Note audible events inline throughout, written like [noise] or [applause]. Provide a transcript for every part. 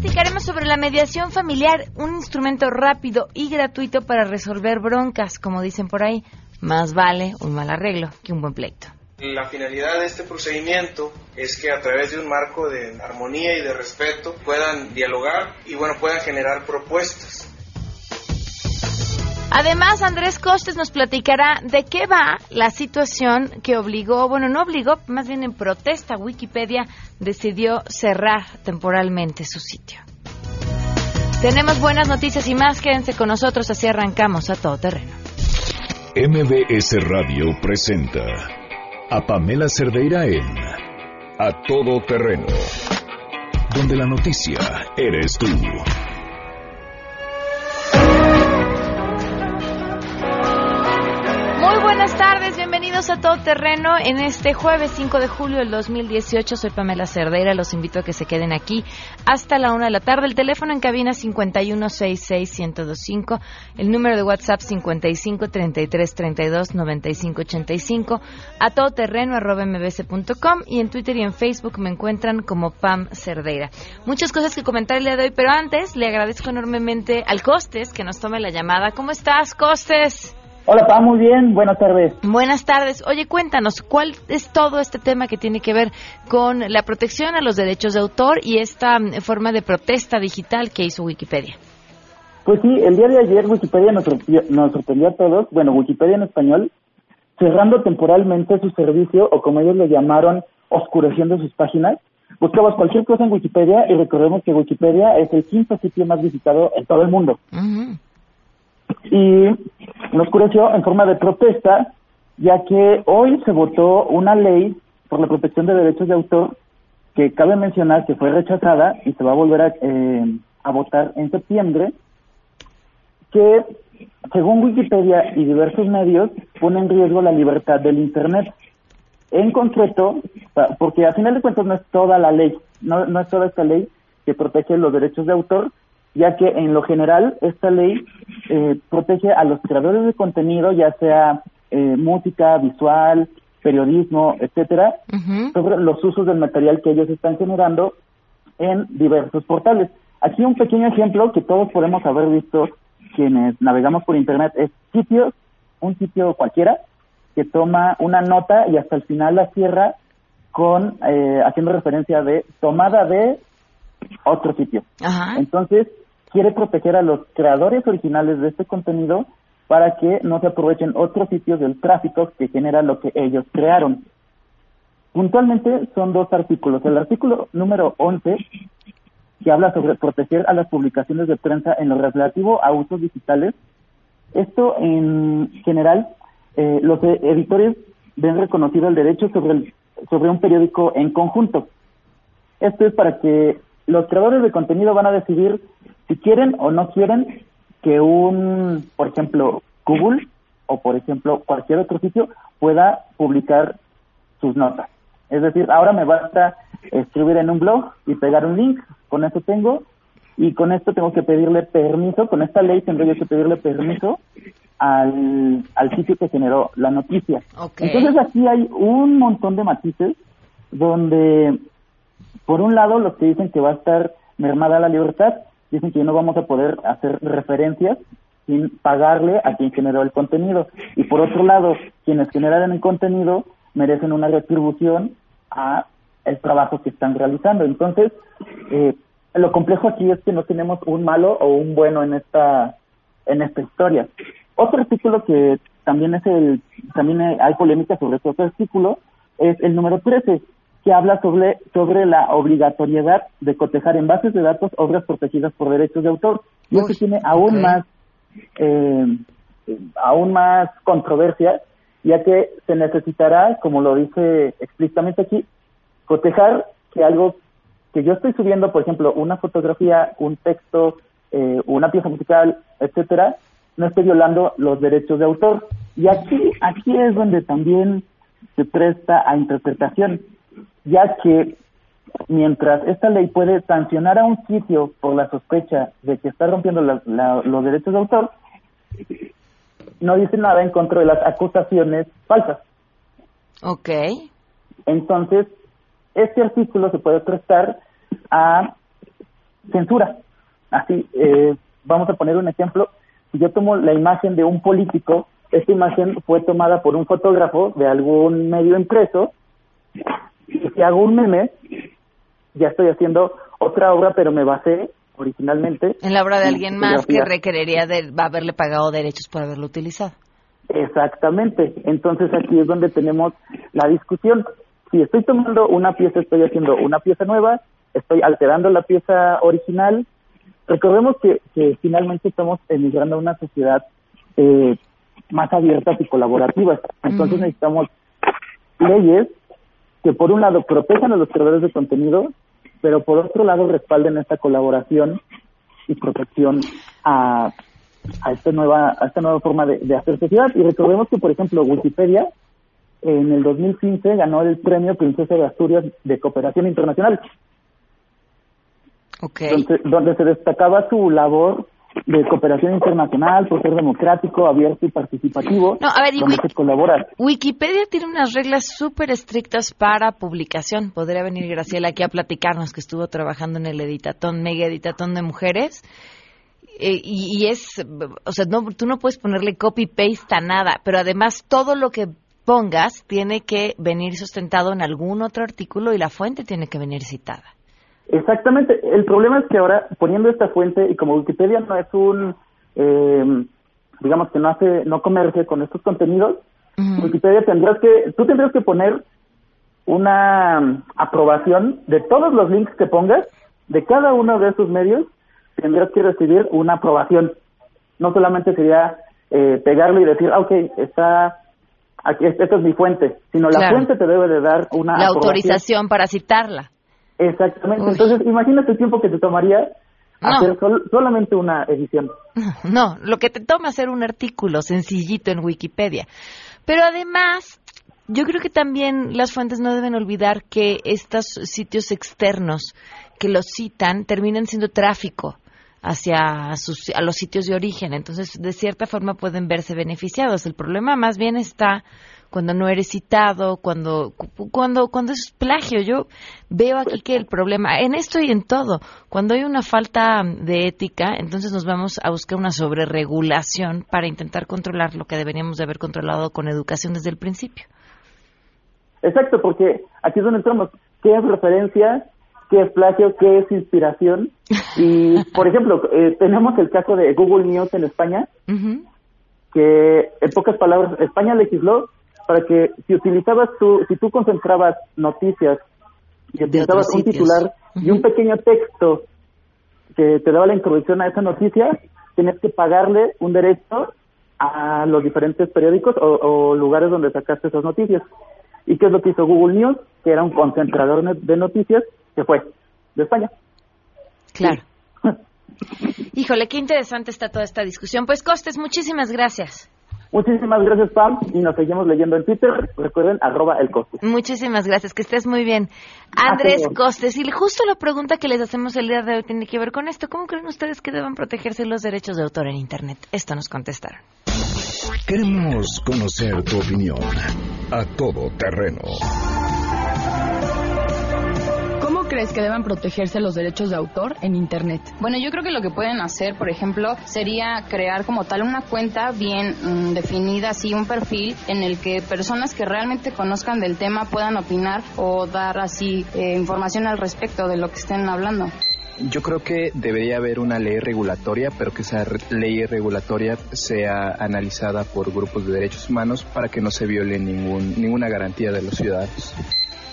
platicaremos sobre la mediación familiar, un instrumento rápido y gratuito para resolver broncas, como dicen por ahí. Más vale un mal arreglo que un buen pleito. La finalidad de este procedimiento es que a través de un marco de armonía y de respeto puedan dialogar y bueno, puedan generar propuestas. Además, Andrés Costes nos platicará de qué va la situación que obligó, bueno, no obligó, más bien en protesta, Wikipedia decidió cerrar temporalmente su sitio. Tenemos buenas noticias y más, quédense con nosotros, así arrancamos a todo terreno. MBS Radio presenta a Pamela Cerdeira en A Todo Terreno, donde la noticia eres tú. Bienvenidos a Todo Terreno en este jueves 5 de julio del 2018. Soy Pamela Cerdeira, los invito a que se queden aquí hasta la una de la tarde. El teléfono en cabina 5166125, el número de WhatsApp 5533329585, a todoterreno arroba mbs.com y en Twitter y en Facebook me encuentran como Pam Cerdeira. Muchas cosas que comentar el día de hoy, pero antes le agradezco enormemente al Costes que nos tome la llamada. ¿Cómo estás, Costes? Hola, pa, muy bien. Buenas tardes. Buenas tardes. Oye, cuéntanos, ¿cuál es todo este tema que tiene que ver con la protección a los derechos de autor y esta mm, forma de protesta digital que hizo Wikipedia? Pues sí, el día de ayer Wikipedia nos, nos sorprendió a todos, bueno, Wikipedia en español, cerrando temporalmente su servicio, o como ellos lo llamaron, oscureciendo sus páginas. Buscabas cualquier cosa en Wikipedia y recordemos que Wikipedia es el quinto sitio más visitado en todo el mundo y nos oscureció en forma de protesta, ya que hoy se votó una ley por la protección de derechos de autor que cabe mencionar que fue rechazada y se va a volver a, eh, a votar en septiembre, que según Wikipedia y diversos medios pone en riesgo la libertad del Internet. En concreto, porque a final de cuentas no es toda la ley, no, no es toda esta ley que protege los derechos de autor, ya que en lo general esta ley eh, protege a los creadores de contenido, ya sea eh, música, visual, periodismo, etcétera, sobre los usos del material que ellos están generando en diversos portales. Aquí un pequeño ejemplo que todos podemos haber visto quienes navegamos por internet es sitios, un sitio cualquiera que toma una nota y hasta el final la cierra con eh, haciendo referencia de tomada de otro sitio. Entonces, quiere proteger a los creadores originales de este contenido para que no se aprovechen otros sitios del tráfico que genera lo que ellos crearon. Puntualmente son dos artículos. El artículo número 11, que habla sobre proteger a las publicaciones de prensa en lo relativo a usos digitales. Esto en general, eh, los editores ven reconocido el derecho sobre, sobre un periódico en conjunto. Esto es para que los creadores de contenido van a decidir si quieren o no quieren que un, por ejemplo, Google o por ejemplo cualquier otro sitio pueda publicar sus notas. Es decir, ahora me basta escribir en un blog y pegar un link, con eso tengo, y con esto tengo que pedirle permiso, con esta ley tendría yo que pedirle permiso al, al sitio que generó la noticia. Entonces aquí hay un montón de matices donde, por un lado, los que dicen que va a estar mermada la libertad, dicen que no vamos a poder hacer referencias sin pagarle a quien generó el contenido. Y por otro lado, quienes generaron el contenido merecen una retribución a el trabajo que están realizando. Entonces, eh, lo complejo aquí es que no tenemos un malo o un bueno en esta en esta historia. Otro artículo que también es el también hay polémica sobre este otro artículo es el número 13, que habla sobre, sobre la obligatoriedad de cotejar en bases de datos obras protegidas por derechos de autor. Y eso tiene aún más eh, aún más controversia, ya que se necesitará, como lo dice explícitamente aquí, cotejar que algo que yo estoy subiendo, por ejemplo, una fotografía, un texto, eh, una pieza musical, etcétera, no esté violando los derechos de autor. Y aquí, aquí es donde también se presta a interpretación ya que mientras esta ley puede sancionar a un sitio por la sospecha de que está rompiendo los derechos de autor, no dice nada en contra de las acusaciones falsas. Ok. Entonces, este artículo se puede prestar a censura. Así, eh, vamos a poner un ejemplo. Si yo tomo la imagen de un político, esta imagen fue tomada por un fotógrafo de algún medio impreso, y si hago un meme, ya estoy haciendo otra obra, pero me basé originalmente en la obra de alguien más que requeriría de haberle pagado derechos por haberlo utilizado. Exactamente. Entonces aquí es donde tenemos la discusión. Si estoy tomando una pieza, estoy haciendo una pieza nueva, estoy alterando la pieza original. Recordemos que, que finalmente estamos emigrando a una sociedad eh, más abiertas y colaborativas. Entonces necesitamos leyes que por un lado protejan a los creadores de contenido, pero por otro lado respalden esta colaboración y protección a, a esta nueva a esta nueva forma de, hacer sociedad. Y recordemos que, por ejemplo, Wikipedia en el 2015 ganó el premio Princesa de Asturias de Cooperación Internacional, okay. donde se destacaba su labor de cooperación internacional, por ser democrático, abierto y participativo, no, a ver, colabora. Wikipedia tiene unas reglas súper estrictas para publicación. Podría venir Graciela aquí a platicarnos que estuvo trabajando en el editatón, mega editatón de mujeres. Eh, y, es, o sea, no, tú no puedes ponerle copy-paste a nada, pero además todo lo que pongas tiene que venir sustentado en algún otro artículo y la fuente tiene que venir citada. Exactamente. El problema es que ahora, poniendo esta fuente, y como Wikipedia no es un, eh, digamos que no hace, no comercia con estos contenidos, Wikipedia tendrás que, tú tendrás que poner una aprobación de todos los links que pongas, de cada uno de esos medios, tendrás que recibir una aprobación. No solamente sería eh, pegarlo y decir, ah, ok, está, aquí, esta es mi fuente, sino la fuente te debe de dar una La autorización para citarla. Exactamente. Entonces, imagínate el tiempo que te tomaría hacer solamente una edición. [laughs] No, lo que te toma hacer un artículo sencillito en Wikipedia. Pero además, yo creo que también las fuentes no deben olvidar que estos sitios externos que los citan terminan siendo tráfico hacia sus, a los sitios de origen. Entonces, de cierta forma pueden verse beneficiados. El problema más bien está cuando no eres citado, cuando, cuando, cuando es plagio. Yo veo aquí que el problema, en esto y en todo, cuando hay una falta de ética, entonces nos vamos a buscar una sobreregulación para intentar controlar lo que deberíamos de haber controlado con educación desde el principio. Exacto, porque aquí es donde entramos. ¿Qué es referencia? ¿Qué es plagio? ¿Qué es inspiración? [laughs] Y, por ejemplo, eh, tenemos el caso de Google News en España, que en pocas palabras, España legisló para que si utilizabas tú, si tú concentrabas noticias y utilizabas un titular y un pequeño texto que te daba la introducción a esa noticia, tienes que pagarle un derecho a los diferentes periódicos o, lugares donde sacaste esas noticias. ¿Y qué es lo que hizo Google News? Que era un concentrador de noticias que fue de España. Claro. [laughs] Híjole, qué interesante está toda esta discusión. Pues Costes, muchísimas gracias. Muchísimas gracias, Pam, y nos seguimos leyendo en Twitter. Recuerden, arroba el Costes. Muchísimas gracias, que estés muy bien. Andrés Costes, y justo la pregunta que les hacemos el día de hoy tiene que ver con esto. ¿Cómo creen ustedes que deben protegerse los derechos de autor en Internet? Esto nos contestaron. Queremos conocer tu opinión a todo terreno crees que deban protegerse los derechos de autor en Internet? Bueno, yo creo que lo que pueden hacer, por ejemplo, sería crear como tal una cuenta bien mm, definida, así un perfil en el que personas que realmente conozcan del tema puedan opinar o dar así eh, información al respecto de lo que estén hablando. Yo creo que debería haber una ley regulatoria, pero que esa ley regulatoria sea analizada por grupos de derechos humanos para que no se viole ningún, ninguna garantía de los ciudadanos.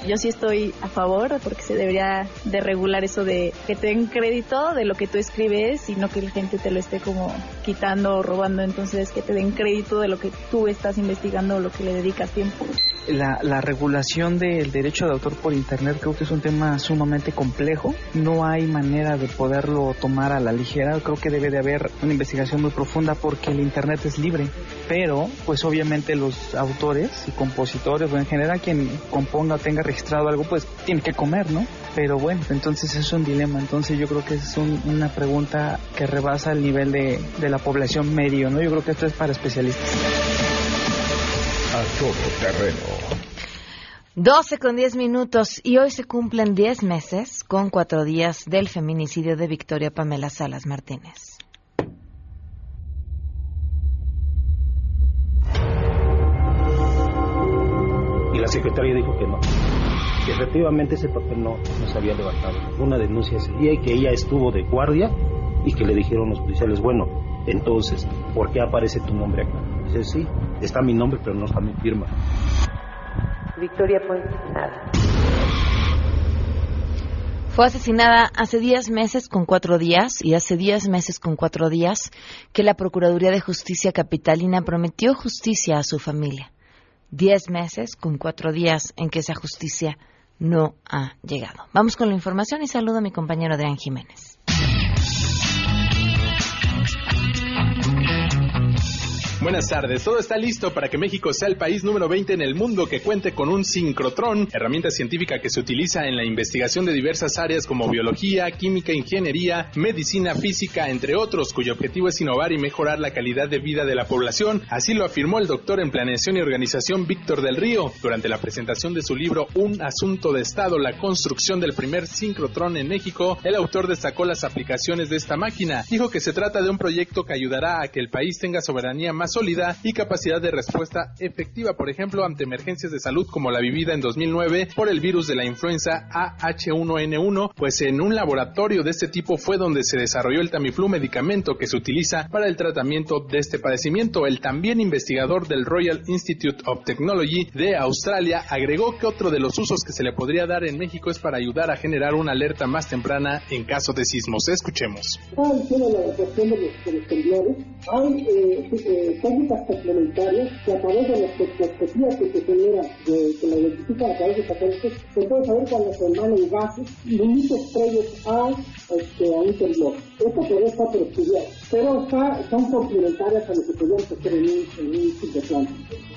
Yo sí estoy a favor porque se debería de regular eso de que te den crédito de lo que tú escribes y no que la gente te lo esté como quitando o robando. Entonces que te den crédito de lo que tú estás investigando o lo que le dedicas tiempo. La, la regulación del derecho de autor por Internet creo que es un tema sumamente complejo. No hay manera de poderlo tomar a la ligera. Creo que debe de haber una investigación muy profunda porque el Internet es libre. Pero, pues obviamente los autores y compositores o en general quien componga o tenga registrado algo, pues tiene que comer, ¿no? Pero bueno, entonces es un dilema. Entonces yo creo que es una pregunta que rebasa el nivel de, de la población medio, ¿no? Yo creo que esto es para especialistas. A todo terreno 12 con 10 minutos y hoy se cumplen 10 meses con 4 días del feminicidio de Victoria Pamela Salas Martínez. Y la secretaria dijo que no, que efectivamente ese papel no, no se había levantado. Una denuncia ese día y que ella estuvo de guardia y que le dijeron los policiales, bueno, entonces, ¿por qué aparece tu nombre acá? Dice, sí, está mi nombre, pero no está mi firma. Victoria fue asesinada. Fue asesinada hace 10 meses con cuatro días y hace 10 meses con cuatro días que la Procuraduría de Justicia Capitalina prometió justicia a su familia. 10 meses con cuatro días en que esa justicia no ha llegado. Vamos con la información y saludo a mi compañero Adrián Jiménez. Buenas tardes. Todo está listo para que México sea el país número 20 en el mundo que cuente con un sincrotrón, herramienta científica que se utiliza en la investigación de diversas áreas como biología, química, ingeniería, medicina, física, entre otros, cuyo objetivo es innovar y mejorar la calidad de vida de la población. Así lo afirmó el doctor en Planeación y Organización Víctor del Río durante la presentación de su libro Un asunto de Estado, la construcción del primer sincrotrón en México. El autor destacó las aplicaciones de esta máquina. Dijo que se trata de un proyecto que ayudará a que el país tenga soberanía más y capacidad de respuesta efectiva, por ejemplo, ante emergencias de salud como la vivida en 2009 por el virus de la influenza AH1N1, pues en un laboratorio de este tipo fue donde se desarrolló el Tamiflu, medicamento que se utiliza para el tratamiento de este padecimiento. El también investigador del Royal Institute of Technology de Australia agregó que otro de los usos que se le podría dar en México es para ayudar a generar una alerta más temprana en caso de sismos. Escuchemos. Hay eh, eh, técnicas complementarias que a través de las perspectivas que se generan, de, que la identifican a través de satélites, se puede saber cuando se emanan gases y límites previos a, este, a un temblor. Esto podría estar por estudiar, pero son complementarias a lo que podríamos hacer en un, en un ciclotón.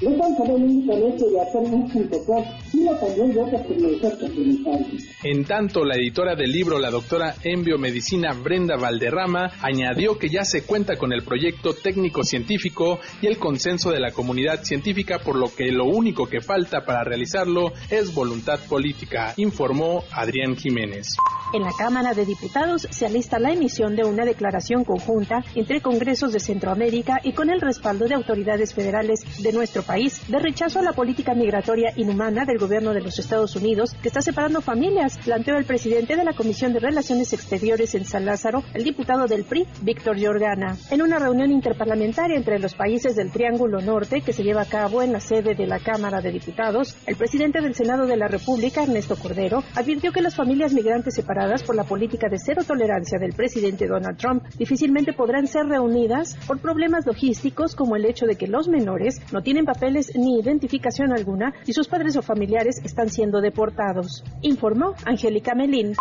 No estamos hablando únicamente de hacer un ciclotón, sino también de otras tecnologías complementarias. En tanto, la editora del libro, la doctora en biomedicina Brenda Valderrama, añadió que ya se cuenta con el proyecto técnico-científico y el consenso de la comunidad científica, por lo que lo único que falta para realizarlo es voluntad política, informó Adrián Jiménez. En la Cámara de Diputados se alista la emisión de una declaración conjunta entre congresos de Centroamérica y con el respaldo de autoridades federales de nuestro país de rechazo a la política migratoria inhumana del gobierno de los Estados Unidos que está separando familias, planteó el presidente de la Comisión de Relaciones Exteriores en San Lázaro, el diputado del PRI, Víctor Yorgana, en una reunión interparlamentaria entre los países del Triángulo Norte que se lleva a cabo en la sede de la Cámara de Diputados, el presidente del Senado de la República, Ernesto Cordero, advirtió que las familias migrantes separadas por la política de cero tolerancia del presidente Donald Trump difícilmente podrán ser reunidas por problemas logísticos como el hecho de que los menores no tienen papeles ni identificación alguna y sus padres o familiares están siendo deportados, informó Angélica Melín.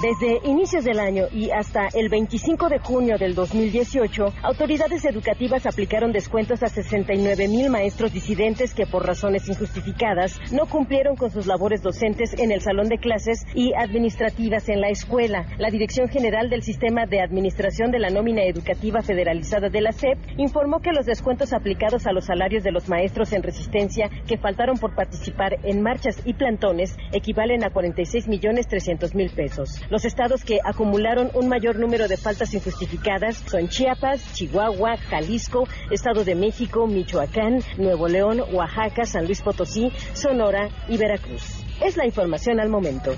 Desde inicios del año y hasta el 25 de junio del 2018, autoridades educativas aplicaron descuentos a 69 mil maestros disidentes que por razones injustificadas no cumplieron con sus labores docentes en el salón de clases y administrativas en la escuela. La Dirección General del Sistema de Administración de la Nómina Educativa Federalizada de la SEP informó que los descuentos aplicados a los salarios de los maestros en resistencia que faltaron por participar en marchas y plantones equivalen a 46 millones 300 mil pesos. Los estados que acumularon un mayor número de faltas injustificadas son Chiapas, Chihuahua, Jalisco, Estado de México, Michoacán, Nuevo León, Oaxaca, San Luis Potosí, Sonora y Veracruz. Es la información al momento.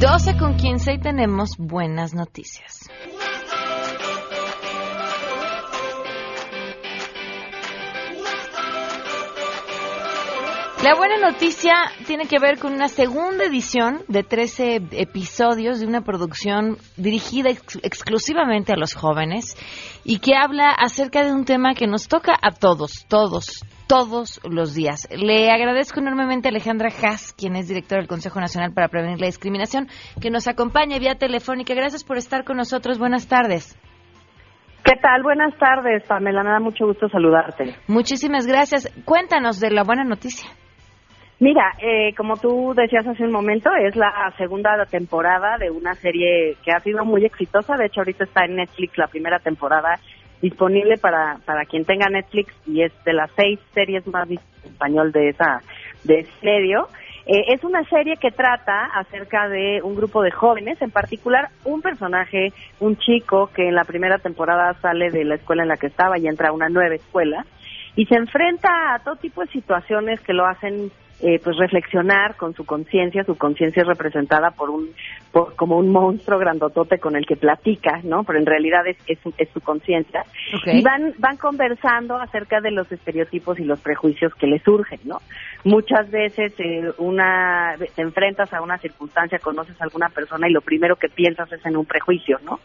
Doce con quince y tenemos buenas noticias. La buena noticia tiene que ver con una segunda edición de 13 episodios de una producción dirigida ex exclusivamente a los jóvenes y que habla acerca de un tema que nos toca a todos, todos, todos los días. Le agradezco enormemente a Alejandra Haas, quien es directora del Consejo Nacional para Prevenir la Discriminación, que nos acompaña vía telefónica. Gracias por estar con nosotros. Buenas tardes. ¿Qué tal? Buenas tardes, Pamela. Me da mucho gusto saludarte. Muchísimas gracias. Cuéntanos de la buena noticia. Mira, eh, como tú decías hace un momento, es la segunda temporada de una serie que ha sido muy exitosa. De hecho, ahorita está en Netflix la primera temporada disponible para, para quien tenga Netflix y es de las seis series más en español de esa de ese medio. Eh, es una serie que trata acerca de un grupo de jóvenes, en particular un personaje, un chico que en la primera temporada sale de la escuela en la que estaba y entra a una nueva escuela y se enfrenta a todo tipo de situaciones que lo hacen eh, pues reflexionar con su conciencia, su conciencia es representada por un por, como un monstruo grandotote con el que platica, ¿no? Pero en realidad es, es, es su conciencia. Y van, van conversando acerca de los estereotipos y los prejuicios que le surgen, ¿no? Muchas veces eh, una, te enfrentas a una circunstancia, conoces a alguna persona y lo primero que piensas es en un prejuicio, ¿no?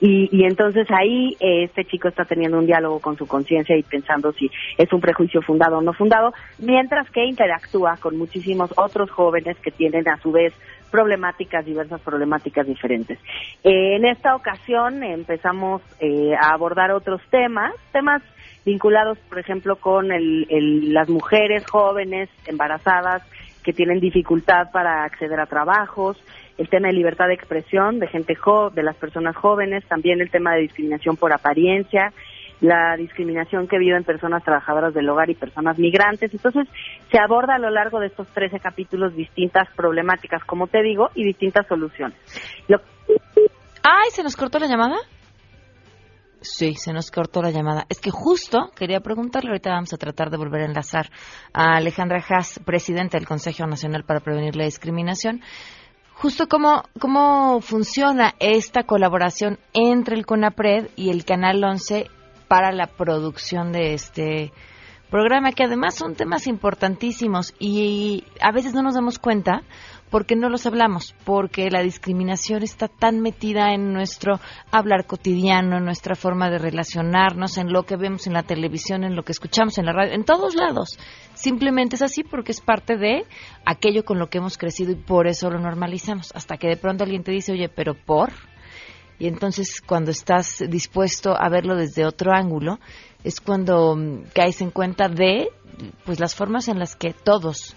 Y, y entonces ahí eh, este chico está teniendo un diálogo con su conciencia y pensando si es un prejuicio fundado o no fundado, mientras que interactúa con muchísimos otros jóvenes que tienen a su vez problemáticas, diversas problemáticas diferentes. Eh, en esta ocasión empezamos eh, a abordar otros temas, temas vinculados, por ejemplo, con el, las mujeres jóvenes embarazadas que tienen dificultad para acceder a trabajos, el tema de libertad de expresión de gente jo de las personas jóvenes, también el tema de discriminación por apariencia, la discriminación que viven personas trabajadoras del hogar y personas migrantes. Entonces, se aborda a lo largo de estos 13 capítulos distintas problemáticas, como te digo, y distintas soluciones. Lo... Ay, ¿se nos cortó la llamada? Sí, se nos cortó la llamada. Es que justo quería preguntarle, ahorita vamos a tratar de volver a enlazar a Alejandra Haas, presidenta del Consejo Nacional para Prevenir la Discriminación, justo cómo, cómo funciona esta colaboración entre el CONAPRED y el Canal 11 para la producción de este programa, que además son temas importantísimos y a veces no nos damos cuenta porque no los hablamos, porque la discriminación está tan metida en nuestro hablar cotidiano, en nuestra forma de relacionarnos, en lo que vemos en la televisión, en lo que escuchamos en la radio, en todos lados. Simplemente es así porque es parte de aquello con lo que hemos crecido y por eso lo normalizamos. Hasta que de pronto alguien te dice, oye, pero por, y entonces cuando estás dispuesto a verlo desde otro ángulo es cuando mm, caes en cuenta de pues las formas en las que todos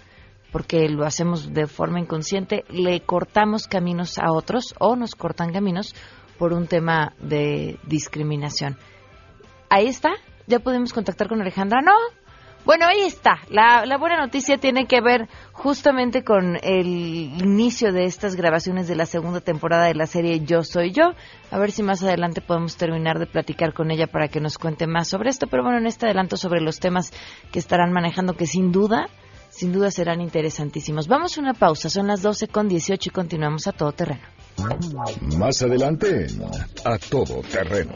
porque lo hacemos de forma inconsciente le cortamos caminos a otros o nos cortan caminos por un tema de discriminación. Ahí está. Ya podemos contactar con Alejandra. No bueno, ahí está. La, la, buena noticia tiene que ver justamente con el inicio de estas grabaciones de la segunda temporada de la serie Yo Soy Yo. A ver si más adelante podemos terminar de platicar con ella para que nos cuente más sobre esto. Pero bueno, en este adelanto sobre los temas que estarán manejando, que sin duda, sin duda serán interesantísimos. Vamos a una pausa. Son las 12 con 18 y continuamos a todo terreno. Más adelante, a todo terreno.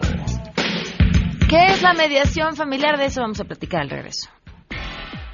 ¿Qué es la mediación familiar? De eso vamos a platicar al regreso.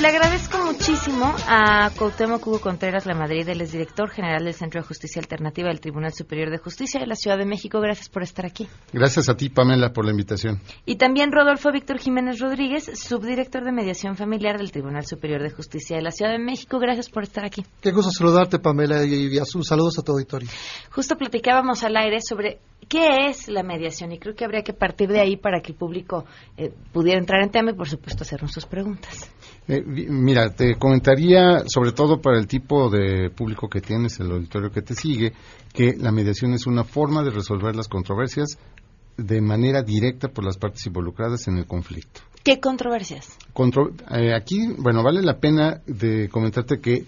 Le agradezco muchísimo a Cuauhtémoc Hugo Contreras La Madrid, él es director general del Centro de Justicia Alternativa del Tribunal Superior de Justicia de la Ciudad de México. Gracias por estar aquí. Gracias a ti, Pamela, por la invitación. Y también Rodolfo Víctor Jiménez Rodríguez, subdirector de Mediación Familiar del Tribunal Superior de Justicia de la Ciudad de México. Gracias por estar aquí. Qué gusto saludarte, Pamela, y a sus saludos a tu auditorio. Justo platicábamos al aire sobre qué es la mediación y creo que habría que partir de ahí para que el público eh, pudiera entrar en tema y, por supuesto, hacernos sus preguntas. Eh, mira, te comentaría, sobre todo para el tipo de público que tienes, el auditorio que te sigue, que la mediación es una forma de resolver las controversias de manera directa por las partes involucradas en el conflicto. ¿Qué controversias? Eh, aquí, bueno, vale la pena de comentarte que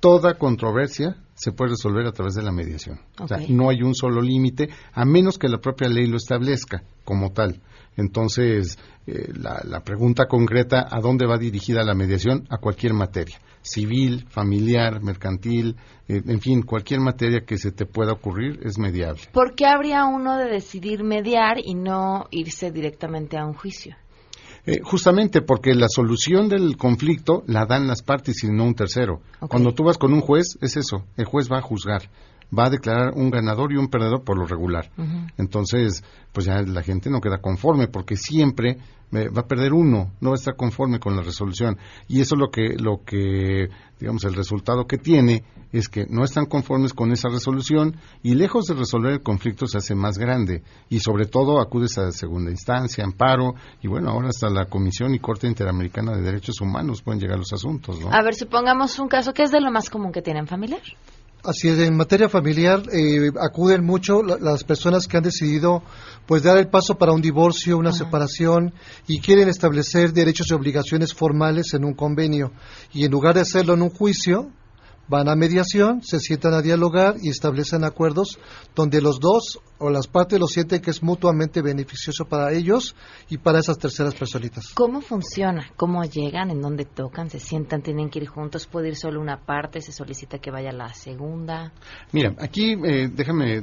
toda controversia se puede resolver a través de la mediación. O sea, no hay un solo límite, a menos que la propia ley lo establezca como tal. Entonces, eh, la, pregunta concreta, ¿a dónde va dirigida la mediación? A cualquier materia, civil, familiar, mercantil, eh, en fin, cualquier materia que se te pueda ocurrir es mediable. ¿Por qué habría uno de decidir mediar y no irse directamente a un juicio? Eh, justamente porque la solución del conflicto la dan las partes y no un tercero. Cuando tú vas con un juez, es eso, el juez va a juzgar va a declarar un ganador y un perdedor por lo regular. Entonces, pues ya la gente no queda conforme porque siempre va a perder uno, no va a estar conforme con la resolución. Y eso es lo que, lo que, digamos, el resultado que tiene es que no están conformes con esa resolución y lejos de resolver el conflicto se hace más grande y sobre todo acudes a segunda instancia, amparo y bueno, ahora hasta la Comisión y Corte Interamericana de Derechos Humanos pueden llegar los asuntos, ¿no? A ver, supongamos un caso que es de lo más común que tienen familiar. Así es, en materia familiar eh, acuden mucho las personas que han decidido pues dar el paso para un divorcio, una separación y quieren establecer derechos y obligaciones formales en un convenio. Y en lugar de hacerlo en un juicio van a mediación, se sientan a dialogar y establecen acuerdos donde los dos o las partes lo sienten que es mutuamente beneficioso para ellos y para esas terceras personitas. ¿Cómo funciona? ¿Cómo llegan? ¿En dónde tocan? ¿Se sientan? ¿Tienen que ir juntos? ¿Puede ir solo una parte? ¿Se solicita que vaya la segunda? Mira, aquí eh, déjame,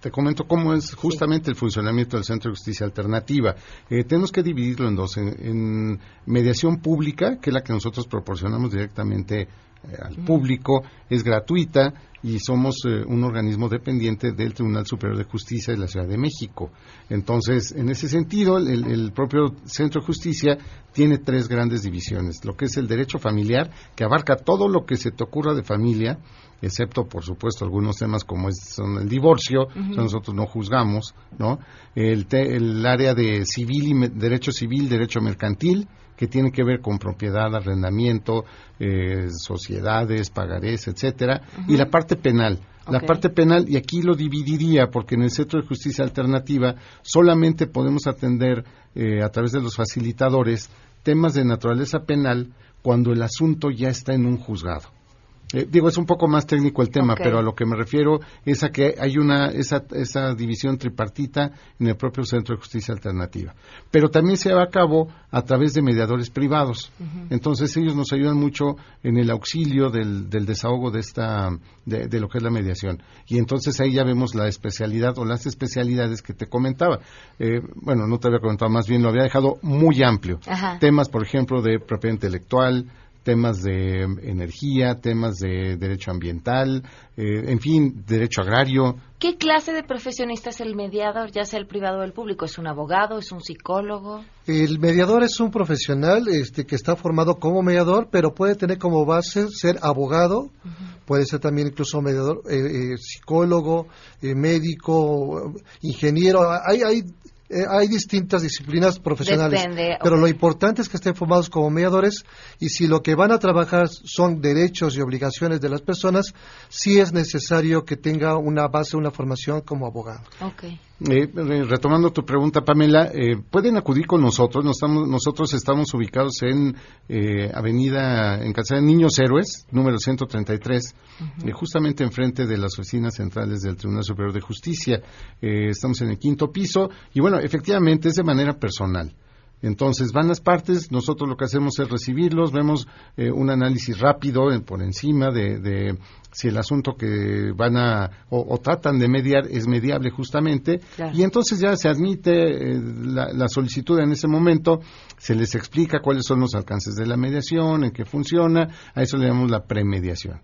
te, comento cómo es justamente el funcionamiento del Centro de Justicia Alternativa. Eh, tenemos que dividirlo en dos. en mediación pública, que es la que nosotros proporcionamos directamente al público, es gratuita y somos eh, un organismo dependiente del Tribunal Superior de Justicia de la Ciudad de México. Entonces, en ese sentido, el, propio Centro de Justicia tiene tres grandes divisiones. Lo que es el derecho familiar, que abarca todo lo que se te ocurra de familia, excepto, por supuesto, algunos temas como es, son el divorcio, nosotros no juzgamos, ¿no? El, el área de civil y derecho civil, derecho mercantil, que tiene que ver con propiedad, arrendamiento, eh, sociedades, pagarés, etcétera, y la parte penal. La parte penal, y aquí lo dividiría, porque en el Centro de Justicia Alternativa solamente podemos atender eh, a través de los facilitadores temas de naturaleza penal cuando el asunto ya está en un juzgado. Eh, digo, es un poco más técnico el tema, pero a lo que me refiero es a que hay una esa, esa división tripartita en el propio Centro de Justicia Alternativa. Pero también se va a cabo a través de mediadores privados. Entonces ellos nos ayudan mucho en el auxilio del, del desahogo de esta de, lo que es la mediación. Y entonces ahí ya vemos la especialidad o las especialidades que te comentaba. Eh, bueno, no te había comentado, más bien lo había dejado muy amplio. Temas, por ejemplo, de propiedad intelectual, temas de energía, temas de derecho ambiental, eh, en fin, derecho agrario. ¿Qué clase de profesionista es el mediador, ya sea el privado o el público? ¿Es un abogado? ¿Es un psicólogo? El mediador es un profesional este, que está formado como mediador, pero puede tener como base ser abogado, puede ser también incluso mediador, eh, eh, psicólogo, médico, ingeniero. Hay, hay eh, hay distintas disciplinas profesionales, pero lo importante es que estén formados como mediadores y si lo que van a trabajar son derechos y obligaciones de las personas, sí es necesario que tenga una base, una formación como abogado. Eh, retomando tu pregunta, Pamela, eh, pueden acudir con nosotros. nosotros estamos ubicados en eh, Avenida, en Casa de Niños Héroes, número 133, justamente enfrente de las oficinas centrales del Tribunal Superior de Justicia. estamos en el quinto piso y, bueno, efectivamente es de manera personal. Entonces van las partes, nosotros lo que hacemos es recibirlos, vemos un análisis rápido por encima de, si el asunto que van a o, tratan de mediar es mediable justamente. Y entonces ya se admite eh, la, solicitud en ese momento se les explica cuáles son los alcances de la mediación en qué funciona a eso le llamamos la premediación.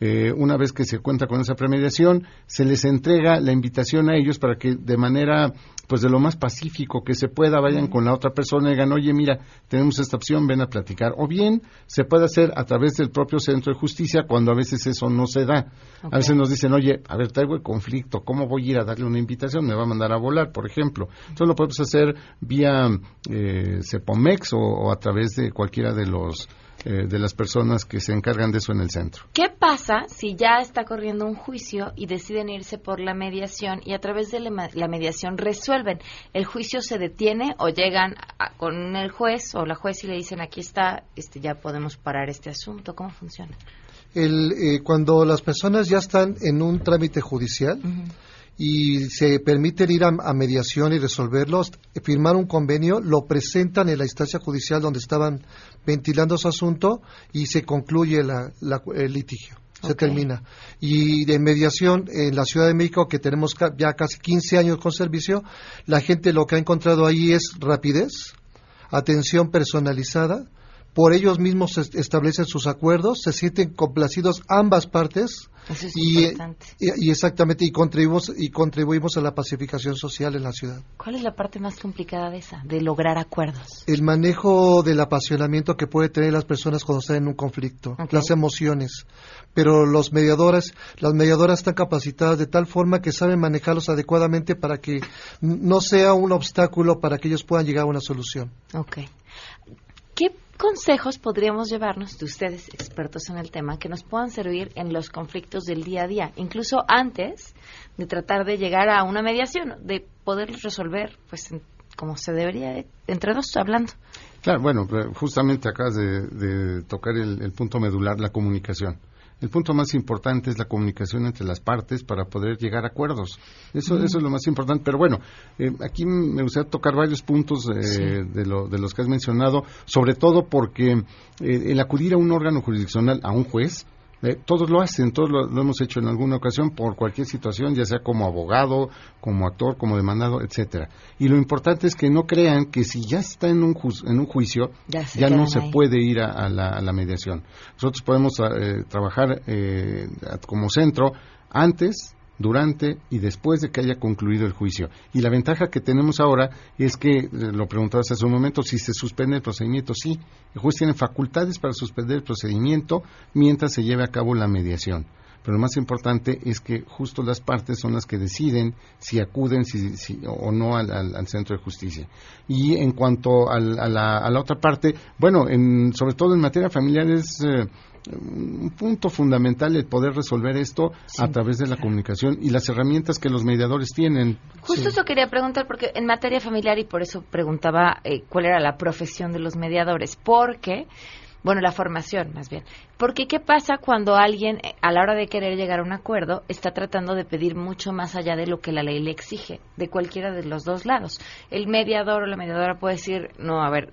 Eh, una vez que se cuenta con esa premediación se les entrega la invitación a ellos para que de manera pues de lo más pacífico que se pueda vayan con la otra persona y digan oye mira tenemos esta opción ven a platicar o bien se puede hacer a través del propio centro de justicia cuando a veces eso no se da. A veces nos dicen, oye, a ver, traigo el conflicto, ¿cómo voy a ir a darle una invitación? Me va a mandar a volar, por ejemplo. Entonces lo podemos hacer vía eh, Cepomex o, a través de cualquiera de los eh, de las personas que se encargan de eso en el centro. ¿Qué pasa si ya está corriendo un juicio y deciden irse por la mediación y a través de la, mediación resuelven? ¿El juicio se detiene o llegan con el juez o la juez y le dicen aquí está, este, ya podemos parar este asunto? ¿Cómo funciona? el, eh, cuando las personas ya están en un trámite judicial y se permiten ir a, mediación y resolverlos, firmar un convenio, lo presentan en la instancia judicial donde estaban ventilando su asunto y se concluye el litigio. Se termina. Y de mediación en la Ciudad de México, que tenemos ya casi 15 años con servicio, la gente lo que ha encontrado ahí es rapidez, atención personalizada, por ellos mismos establecen sus acuerdos, se sienten complacidos ambas partes y, y, exactamente y contribuimos y contribuimos a la pacificación social en la ciudad. ¿Cuál es la parte más complicada de esa, de lograr acuerdos? El manejo del apasionamiento que puede tener las personas cuando están en un conflicto, las emociones. Pero los mediadores, las mediadoras están capacitadas de tal forma que saben manejarlos adecuadamente para que no sea un obstáculo para que ellos puedan llegar a una solución. Okay. ¿Qué consejos podríamos llevarnos de ustedes, expertos en el tema, que nos puedan servir en los conflictos del día a día, incluso antes de tratar de llegar a una mediación, de poder resolver, pues, como se debería, entre dos hablando? Claro, bueno, justamente acabas de, tocar el punto medular, la comunicación. El punto más importante es la comunicación entre las partes para poder llegar a acuerdos. Eso, eso es lo más importante. Pero bueno, eh, aquí me gustaría tocar varios puntos eh, de, lo, de los que has mencionado, sobre todo porque eh, el acudir a un órgano jurisdiccional, a un juez, eh, todos lo hacen, todos lo, hemos hecho en alguna ocasión por cualquier situación, ya sea como abogado, como actor, como demandado, etcétera. Y lo importante es que no crean que si ya está en un, en un juicio, ya, no se puede ir a, la, mediación. Nosotros podemos eh, trabajar eh, como centro antes, durante y después de que haya concluido el juicio. Y la ventaja que tenemos ahora es que, eh, lo preguntabas hace un momento, si se suspende el procedimiento, sí, el juez tiene facultades para suspender el procedimiento mientras se lleve a cabo la mediación. Pero lo más importante es que justo las partes son las que deciden si acuden si, o no al, centro de justicia. Y en cuanto a, la, otra parte, bueno, sobre todo en materia familiar es... Eh, un punto fundamental el poder resolver esto a través de la comunicación y las herramientas que los mediadores tienen. Justo eso quería preguntar, porque en materia familiar, y por eso preguntaba eh, cuál era la profesión de los mediadores, porque, bueno, la formación más bien, porque ¿qué pasa cuando alguien, a la hora de querer llegar a un acuerdo, está tratando de pedir mucho más allá de lo que la ley le exige, de cualquiera de los dos lados? El mediador o la mediadora puede decir, no, a ver,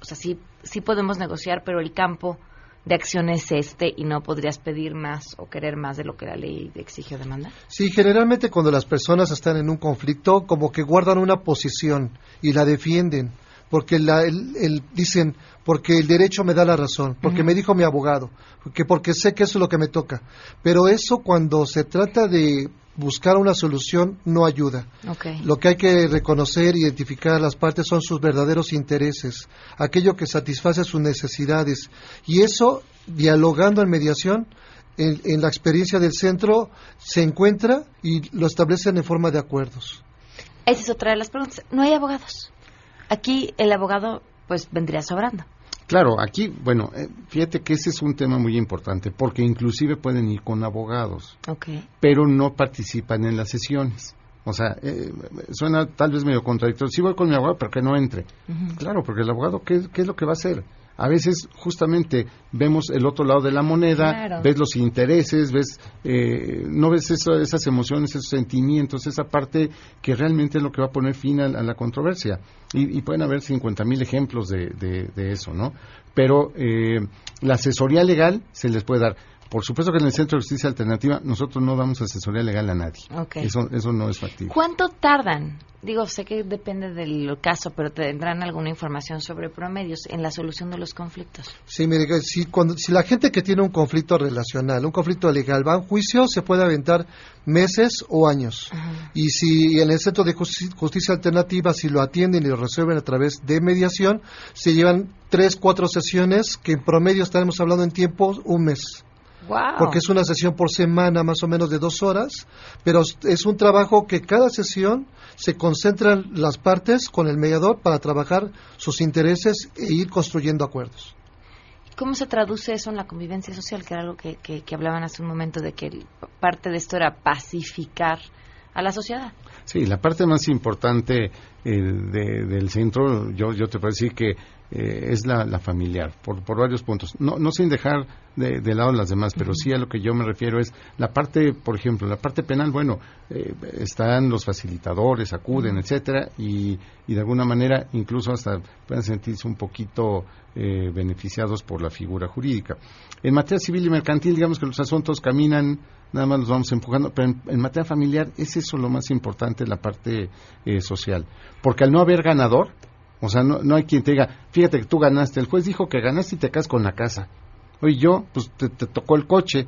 o sea, sí, sí podemos negociar, pero el campo de acción es este y no podrías pedir más o querer más de lo que la ley exige o demanda? Sí, generalmente cuando las personas están en un conflicto, como que guardan una posición y la defienden, porque la, el, dicen, porque el derecho me da la razón, porque me dijo mi abogado, porque, porque sé que eso es lo que me toca. Pero eso cuando se trata de buscar una solución no ayuda. Lo que hay que reconocer, identificar a las partes son sus verdaderos intereses, aquello que satisface sus necesidades. Y eso, dialogando en mediación, en, la experiencia del centro, se encuentra y lo establecen en forma de acuerdos. Esa es otra de las preguntas. No hay abogados. Aquí el abogado pues vendría sobrando. Claro, aquí, bueno, eh, fíjate que ese es un tema muy importante, porque inclusive pueden ir con abogados, pero no participan en las sesiones. O sea, eh, suena tal vez medio contradictorio. Sí voy con mi abogado, pero que no entre. Claro, porque el abogado, ¿qué, ¿qué, es lo que va a hacer? A veces justamente vemos el otro lado de la moneda, ves los intereses, ves, eh, no ves esas emociones, esos sentimientos, esa parte que realmente es lo que va a poner fin a, la controversia. Y, pueden haber 50 mil ejemplos de, de, eso, ¿no? Pero eh, la asesoría legal se les puede dar. Por supuesto que en el Centro de Justicia Alternativa nosotros no damos asesoría legal a nadie. Eso, eso no es factible. ¿Cuánto tardan? Digo, sé que depende del caso, pero tendrán alguna información sobre promedios en la solución de los conflictos. Sí, mire, si, cuando, si la gente que tiene un conflicto relacional, un conflicto legal, va a un juicio, se puede aventar meses o años. Y si en el Centro de Justicia Alternativa, si lo atienden y lo resuelven a través de mediación, se llevan tres, cuatro sesiones, que en promedio estaremos hablando en tiempo un mes. Porque es una sesión por semana, más o menos de dos horas, pero es un trabajo que cada sesión se concentran las partes con el mediador para trabajar sus intereses e ir construyendo acuerdos. ¿Cómo se traduce eso en la convivencia social? Que era algo que, que, hablaban hace un momento de que parte de esto era pacificar a la sociedad. Sí, la parte más importante eh, del centro, yo, yo te puedo decir que eh, es la, familiar, por, por, varios puntos. No, no sin dejar de, lado las demás, pero sí a lo que yo me refiero es la parte, por ejemplo, la parte penal, bueno, eh, están los facilitadores, acuden, etcétera, y, y, de alguna manera incluso hasta pueden sentirse un poquito eh, beneficiados por la figura jurídica. En materia civil y mercantil, digamos que los asuntos caminan, nada más los vamos empujando, pero en, materia familiar es eso lo más importante, la parte social. Porque al no haber ganador, O sea, no, no hay quien te diga, fíjate que tú ganaste. El juez dijo que ganaste y te casas con la casa. Oye, yo, pues te, tocó el coche.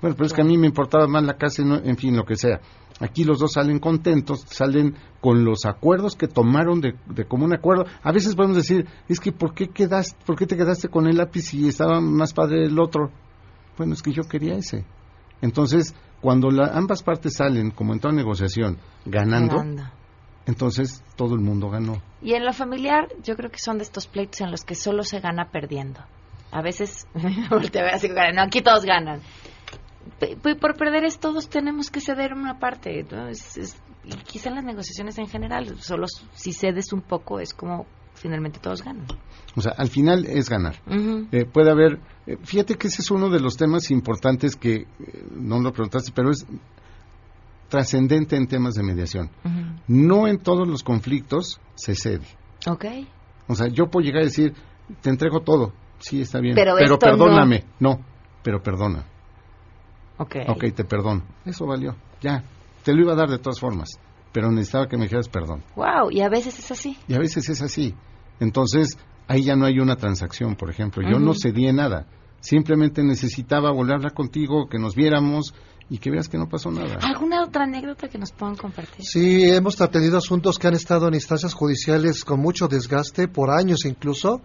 Bueno, pero es que a mí me importaba más la casa, y en fin, lo que sea. Aquí los dos salen contentos, salen con los acuerdos que tomaron de, de común acuerdo. A veces podemos decir, es que ¿por qué, quedaste, ¿por qué te quedaste con el lápiz si estaba más padre el otro? Bueno, es que yo quería ese. Entonces, cuando la, ambas partes salen, como en toda negociación, ganando, entonces todo el mundo ganó. Y en lo familiar, yo creo que son de estos pleitos en los que solo se gana perdiendo. A veces, [laughs] no, aquí todos ganan. por perder es todos tenemos que ceder una parte. y quizá en las negociaciones en general, solo si cedes un poco es como finalmente todos ganan. O sea, al final es ganar. Eh, puede haber, eh, fíjate que ese es uno de los temas importantes que eh, no lo preguntaste, pero es trascendente en temas de mediación. No en todos los conflictos se cede. Ok. O sea, yo puedo llegar a decir, te entrego todo, sí, está bien, pero, perdóname. No. pero perdona. Ok. Ok, te perdono. Eso valió, ya. Te lo iba a dar de todas formas pero necesitaba que me dijeras perdón. Wow, y a veces es así. Y a veces es así. Entonces, ahí ya no hay una transacción, por ejemplo. Yo no cedí nada. Simplemente necesitaba volver a hablar contigo, que nos viéramos y que veas que no pasó nada. ¿Alguna otra anécdota que nos puedan compartir? Sí, hemos atendido asuntos que han estado en instancias judiciales con mucho desgaste, por años incluso,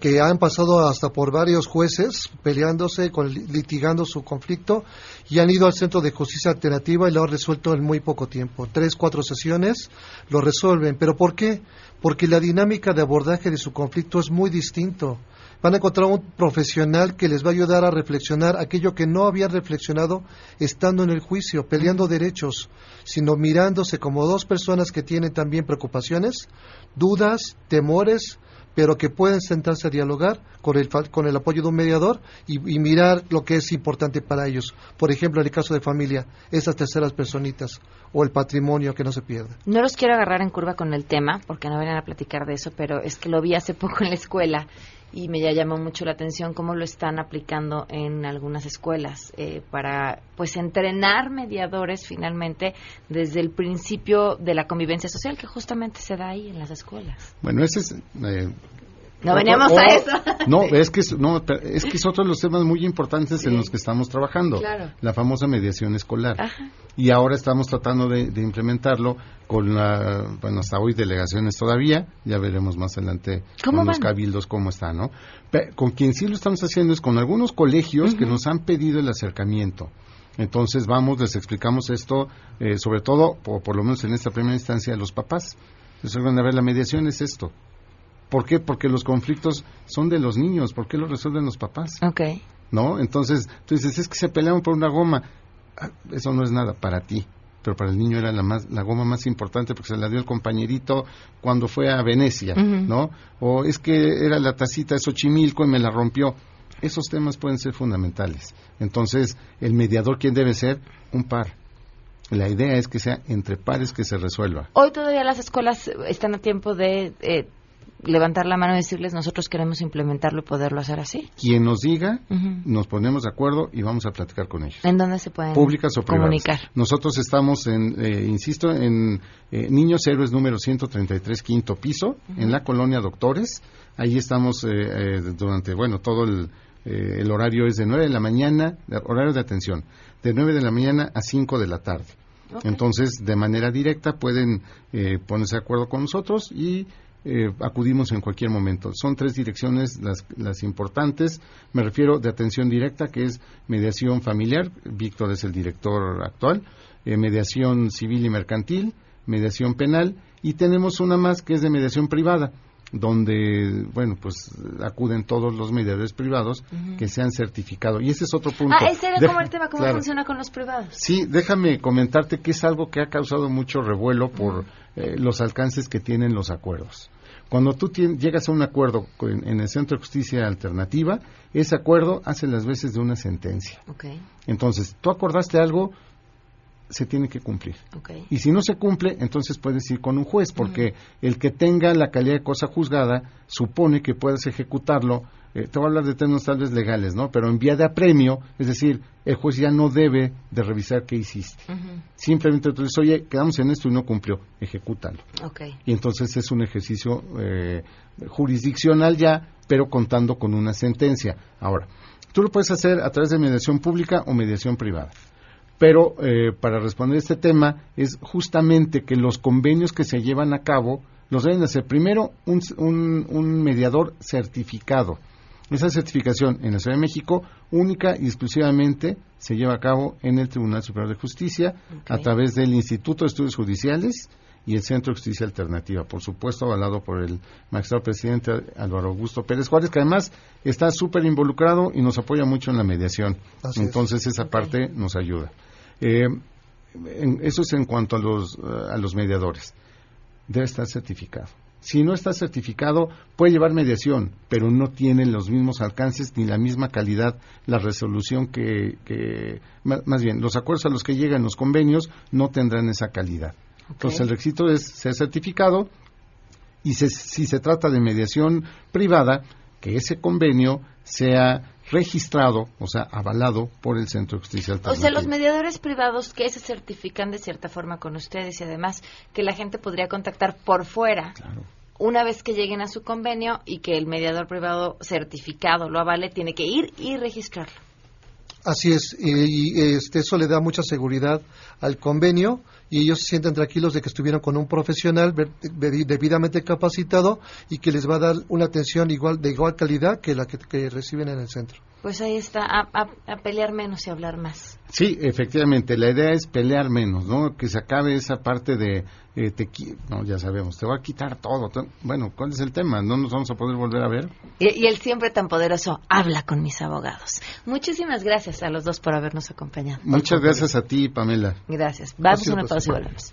que han pasado hasta por varios jueces peleándose, litigando su conflicto y han ido al Centro de Justicia Alternativa y lo han resuelto en muy poco tiempo. Tres, cuatro sesiones lo resuelven. ¿Pero por qué? Porque la dinámica de abordaje de su conflicto es muy distinto van a encontrar un profesional que les va a ayudar a reflexionar aquello que no habían reflexionado estando en el juicio, peleando derechos, sino mirándose como dos personas que tienen también preocupaciones, dudas, temores, pero que pueden sentarse a dialogar con el, con el apoyo de un mediador y, mirar lo que es importante para ellos. Por ejemplo, en el caso de familia, esas terceras personitas o el patrimonio que no se pierda. No los quiero agarrar en curva con el tema, porque no vienen a platicar de eso, pero es que lo vi hace poco en la escuela y me ya llamó mucho la atención cómo lo están aplicando en algunas escuelas eh, para pues entrenar mediadores finalmente desde el principio de la convivencia social que justamente se da ahí en las escuelas. Bueno, ese es eh, no veníamos a eso. No, [laughs] es que es, no, es que es otro de los temas muy importantes en los que estamos trabajando. La famosa mediación escolar. Y ahora estamos tratando de, implementarlo con la, bueno, hasta hoy delegaciones todavía. Ya veremos más adelante con los cabildos cómo está, ¿no? con quien sí lo estamos haciendo es con algunos colegios que nos han pedido el acercamiento. Entonces vamos, les explicamos esto, eh, sobre todo, por, por, lo menos en esta primera instancia, a los papás. Les a ver, la mediación es esto. ¿Por qué? Porque los conflictos son de los niños. ¿Por qué los resuelven los papás? Ok. ¿No? Entonces, tú dices, es que se pelearon por una goma. Ah, eso no es nada para ti. Pero para el niño era la, más, la goma más importante porque se la dio el compañerito cuando fue a Venecia, ¿no? O es que era la tacita de Xochimilco y me la rompió. Esos temas pueden ser fundamentales. Entonces, el mediador, ¿quién debe ser? Un par. La idea es que sea entre pares que se resuelva. Hoy todavía las escuelas están a tiempo de eh, levantar la mano y decirles nosotros queremos implementarlo y poderlo hacer así. Quien nos diga, nos ponemos de acuerdo y vamos a platicar con ellos. ¿En dónde se pueden Públicas o comunicar? Nosotros estamos en, eh, insisto, en eh, Niños Héroes número 133, quinto piso, en la colonia Doctores. Ahí estamos eh, durante, bueno, todo el, el horario es de 9 de la mañana, horario de atención, de 9 de la mañana a 5 de la tarde. Entonces, de manera directa pueden ponerse de acuerdo con nosotros y eh, acudimos en cualquier momento. Son tres direcciones las, las, importantes. Me refiero de atención directa, que es mediación familiar. Víctor es el director actual. Eh, mediación civil y mercantil. Mediación penal. Y tenemos una más que es de mediación privada donde, bueno, pues acuden todos los mediadores privados que se han certificado. Y ese es otro punto. Ah, ese era como el tema, cómo funciona con los privados. Sí, déjame comentarte que es algo que ha causado mucho revuelo por eh, los alcances que tienen los acuerdos. Cuando tú llegas a un acuerdo en, el Centro de Justicia Alternativa, ese acuerdo hace las veces de una sentencia. Entonces, tú acordaste algo, se tiene que cumplir. Y si no se cumple, entonces puedes ir con un juez, porque el que tenga la calidad de cosa juzgada supone que puedes ejecutarlo eh, te voy a hablar de términos tal vez legales, ¿no? Pero en vía de apremio, es decir, el juez ya no debe de revisar qué hiciste. Simplemente tú dices, oye, quedamos en esto y no cumplió, ejecútalo. Okay. Y entonces es un ejercicio eh, jurisdiccional ya, pero contando con una sentencia. Ahora, tú lo puedes hacer a través de mediación pública o mediación privada. Pero eh, para responder este tema es justamente que los convenios que se llevan a cabo los deben de hacer primero un, un, un mediador certificado. Esa certificación en la Ciudad de México única y exclusivamente se lleva a cabo en el Tribunal Superior de Justicia a través del Instituto de Estudios Judiciales y el Centro de Justicia Alternativa, por supuesto avalado por el magistrado presidente Álvaro Augusto Pérez Juárez, que además está súper involucrado y nos apoya mucho en la mediación. Así es. Entonces esa parte nos ayuda. Eh, en- eso es en cuanto a los, eh, a los mediadores. Debe estar certificado. Si no está certificado, puede llevar mediación, pero no tiene los mismos alcances ni la misma calidad la resolución que, que- más bien, los acuerdos a los que llegan los convenios no tendrán esa calidad. Entonces, el requisito es ser certificado y se- si se trata de mediación privada, que ese convenio sea registrado, o sea, avalado por el Centro de Justicia O sea, los mediadores privados que se certifican de cierta forma con ustedes y además que la gente podría contactar por fuera una vez que lleguen a su convenio y que el mediador privado certificado lo avale, tiene que ir y registrarlo. Así es, y, este, eso le da mucha seguridad al convenio y ellos se sienten tranquilos de que estuvieron con un profesional debidamente capacitado y que les va a dar una atención igual de igual calidad que la que reciben en el centro. Pues ahí está, a, a- a pelear menos y hablar más. Sí, efectivamente, la idea es pelear menos, ¿no? Que se acabe esa parte de, eh, te no, ya sabemos, te va a quitar todo. te- Bueno, ¿cuál es el tema? ¿No nos vamos a poder volver a ver? Y, y el siempre tan poderoso, habla con mis abogados. Muchísimas gracias a los dos por habernos acompañado. Muchas gracias a ti, Pamela. Gracias. Vamos a una un pausa y volvemos.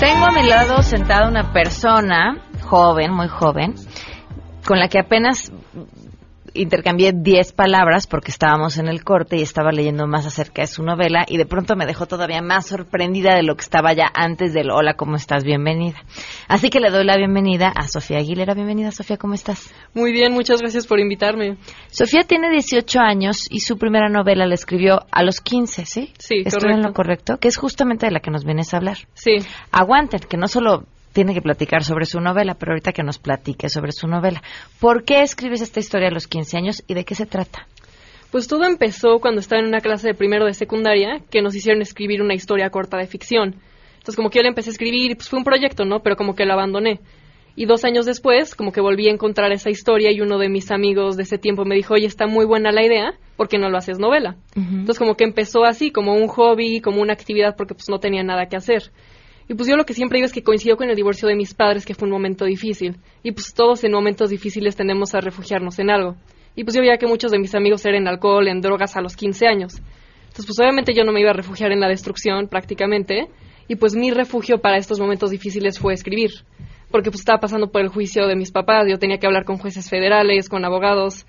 Tengo a mi lado sentada una persona joven, muy joven, con la que apenas intercambié 10 palabras porque estábamos en el corte y estaba leyendo más acerca de su novela y de pronto me dejó todavía más sorprendida de lo que estaba ya antes del hola, ¿cómo estás? Bienvenida. Así que le doy la bienvenida a Sofía Aguilera. Bienvenida, Sofía, ¿cómo estás? Muy bien, muchas gracias por invitarme. Sofía tiene 18 años y su primera novela la escribió a los 15, ¿sí? Sí, ¿Estoy en lo correcto? Que es justamente de la que nos vienes a hablar. Sí. Aguanten, que no solo tiene que platicar sobre su novela, pero ahorita que nos platique sobre su novela. ¿Por qué escribes esta historia a los 15 años y de qué se trata? Pues todo empezó cuando estaba en una clase de primero de secundaria que nos hicieron escribir una historia corta de ficción. Entonces como que yo la empecé a escribir y pues fue un proyecto, ¿no? Pero como que lo abandoné. Y dos años después, como que volví a encontrar esa historia y uno de mis amigos de ese tiempo me dijo, oye, está muy buena la idea, ¿por qué no lo haces novela? Entonces como que empezó así, como un hobby, como una actividad, porque pues no tenía nada que hacer. Y pues yo lo que siempre digo es que coincidió con el divorcio de mis padres, que fue un momento difícil. Y pues todos en momentos difíciles tendemos a refugiarnos en algo. Y pues yo veía que muchos de mis amigos eran en alcohol, en drogas a los 15 años. Entonces pues obviamente yo no me iba a refugiar en la destrucción prácticamente. Y pues mi refugio para estos momentos difíciles fue escribir. Porque pues estaba pasando por el juicio de mis papás, yo tenía que hablar con jueces federales, con abogados.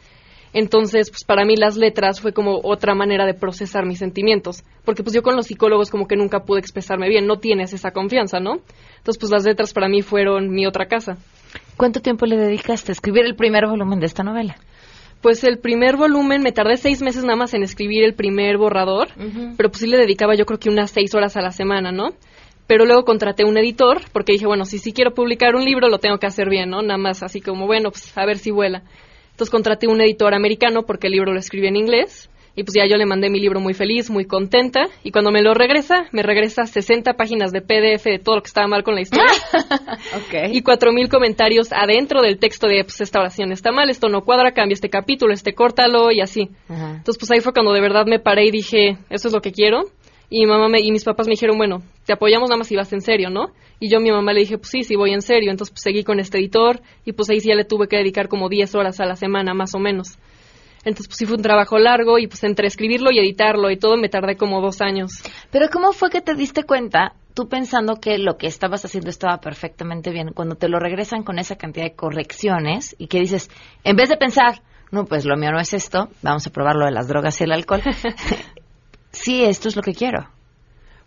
Entonces, pues para mí las letras fue como otra manera de procesar mis sentimientos, porque pues yo con los psicólogos como que nunca pude expresarme bien, no tienes esa confianza, ¿no? Entonces, pues las letras para mí fueron mi otra casa. ¿Cuánto tiempo le dedicaste a escribir el primer volumen de esta novela? Pues el primer volumen me tardé seis meses nada más en escribir el primer borrador, pero pues sí le dedicaba yo creo que unas seis horas a la semana, ¿no? Pero luego contraté un editor porque dije, bueno, si sí quiero publicar un libro lo tengo que hacer bien, ¿no? Nada más así como, bueno, pues a ver si vuela. Entonces contraté un editor americano porque el libro lo escribí en inglés y pues ya yo le mandé mi libro muy feliz, muy contenta y cuando me lo regresa, me regresa 60 páginas de PDF de todo lo que estaba mal con la historia [laughs] y 4000 comentarios adentro del texto de pues esta oración está mal, esto no cuadra, cambia este capítulo, este córtalo y así. Entonces pues ahí fue cuando de verdad me paré y dije, eso es lo que quiero. Y mi mamá me, y mis papás me dijeron, bueno, te apoyamos nada más si vas en serio, ¿no? Y yo a mi mamá le dije, pues sí, sí voy en serio. Entonces pues seguí con este editor y pues ahí sí ya le tuve que dedicar como 10 horas a la semana, más o menos. Entonces pues sí fue un trabajo largo y pues entre escribirlo y editarlo y todo me tardé como dos años. Pero ¿cómo fue que te diste cuenta, tú pensando que lo que estabas haciendo estaba perfectamente bien, cuando te lo regresan con esa cantidad de correcciones y que dices, en vez de pensar, no, pues lo mío no es esto, vamos a probar lo de las drogas y el alcohol. [laughs] sí, esto es lo que quiero.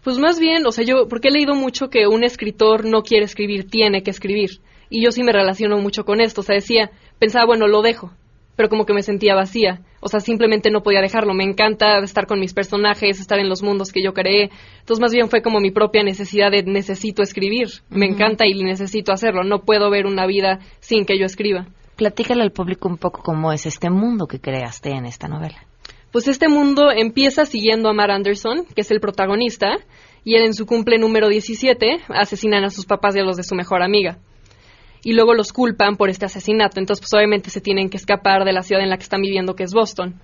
Pues más bien, o sea, yo, porque he leído mucho que un escritor no quiere escribir, tiene que escribir. Y yo sí me relaciono mucho con esto. O sea, decía, pensaba, bueno, lo dejo. Pero como que me sentía vacía. O sea, simplemente no podía dejarlo. Me encanta estar con mis personajes, estar en los mundos que yo creé. Entonces, más bien fue como mi propia necesidad de necesito escribir. Me encanta y necesito hacerlo. No puedo ver una vida sin que yo escriba. Platícale al público un poco cómo es este mundo que creaste en esta novela. Pues este mundo empieza siguiendo a Matt Anderson, que es el protagonista, y él en su cumple número 17 asesinan a sus papás y a los de su mejor amiga. Y luego los culpan por este asesinato, entonces pues obviamente se tienen que escapar de la ciudad en la que están viviendo, que es Boston.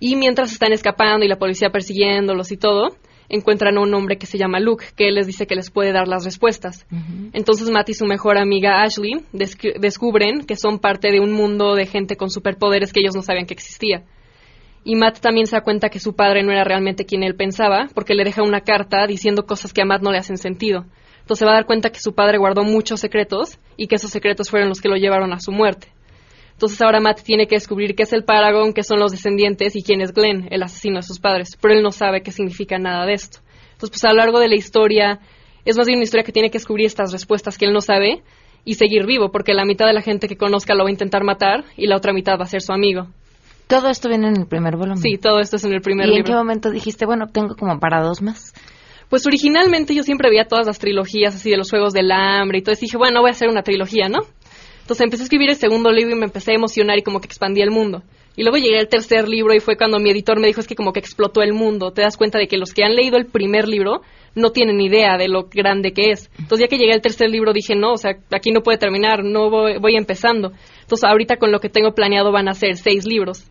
Y mientras están escapando y la policía persiguiéndolos y todo, encuentran a un hombre que se llama Luke, que él les dice que les puede dar las respuestas. Entonces Matt y su mejor amiga Ashley descubren que son parte de un mundo de gente con superpoderes que ellos no sabían que existía. Y Matt también se da cuenta que su padre no era realmente quien él pensaba, porque le deja una carta diciendo cosas que a Matt no le hacen sentido. Entonces se va a dar cuenta que su padre guardó muchos secretos y que esos secretos fueron los que lo llevaron a su muerte. Entonces ahora Matt tiene que descubrir qué es el Paragon, qué son los descendientes y quién es Glenn, el asesino de sus padres. Pero él no sabe qué significa nada de esto. Entonces, pues a lo largo de la historia, es más bien una historia que tiene que descubrir estas respuestas que él no sabe y seguir vivo, porque la mitad de la gente que conozca lo va a intentar matar y la otra mitad va a ser su amigo. Todo esto viene en el primer volumen. Sí, todo esto es en el primer ¿Y en libro. qué momento dijiste, bueno, tengo como para dos más? Pues originalmente yo siempre veía todas las trilogías así de los Juegos del Hambre y todo eso. dije, bueno, voy a hacer una trilogía, ¿no? Entonces empecé a escribir el segundo libro y me empecé a emocionar y como que expandí el mundo. Y luego llegué al tercer libro y fue cuando mi editor me dijo es que como que explotó el mundo. Te das cuenta de que los que han leído el primer libro no tienen idea de lo grande que es. Entonces ya que llegué al tercer libro dije, no, o sea, aquí no puede terminar, no voy, voy empezando. Entonces ahorita con lo que tengo planeado van a ser seis libros.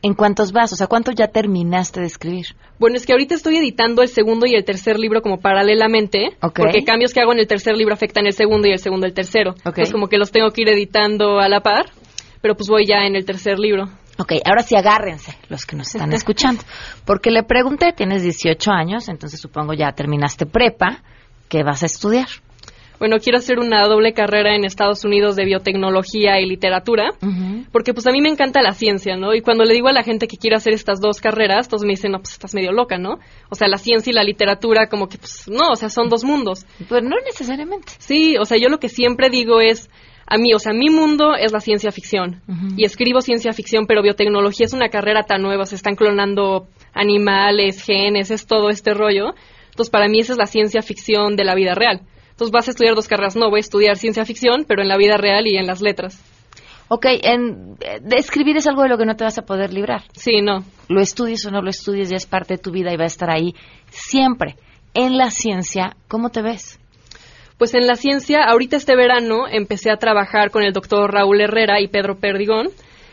¿En cuántos vas? O sea, ¿cuánto ya terminaste de escribir? Bueno, es que ahorita estoy editando el segundo y el tercer libro como paralelamente, Ok. porque cambios que hago en el tercer libro afectan el segundo y el segundo el tercero. Entonces como que los tengo que ir editando a la par, pero pues voy ya en el tercer libro. Ok, ahora sí agárrense los que nos están [laughs] escuchando. Porque le pregunté, tienes 18 años, entonces supongo ya terminaste prepa, ¿qué vas a estudiar? Bueno, quiero hacer una doble carrera en Estados Unidos de biotecnología y literatura, porque pues a mí me encanta la ciencia, ¿no? Y cuando le digo a la gente que quiero hacer estas dos carreras, todos me dicen, no, pues estás medio loca, ¿no? O sea, la ciencia y la literatura como que, pues no, o sea, son dos mundos. Pues no necesariamente. Sí, o sea, yo lo que siempre digo es, a mí, o sea, mi mundo es la ciencia ficción. Y escribo ciencia ficción, pero biotecnología es una carrera tan nueva, se están clonando animales, genes, es todo este rollo. Entonces, para mí esa es la ciencia ficción de la vida real. Entonces, vas a estudiar dos carreras. No, voy a estudiar ciencia ficción, pero en la vida real y en las letras. Ok, en, eh, de escribir es algo de lo que no te vas a poder librar. Sí, no. Lo estudies o no lo estudies, ya es parte de tu vida y va a estar ahí siempre. En la ciencia, ¿cómo te ves? Pues en la ciencia, ahorita este verano empecé a trabajar con el doctor Raúl Herrera y Pedro Perdigón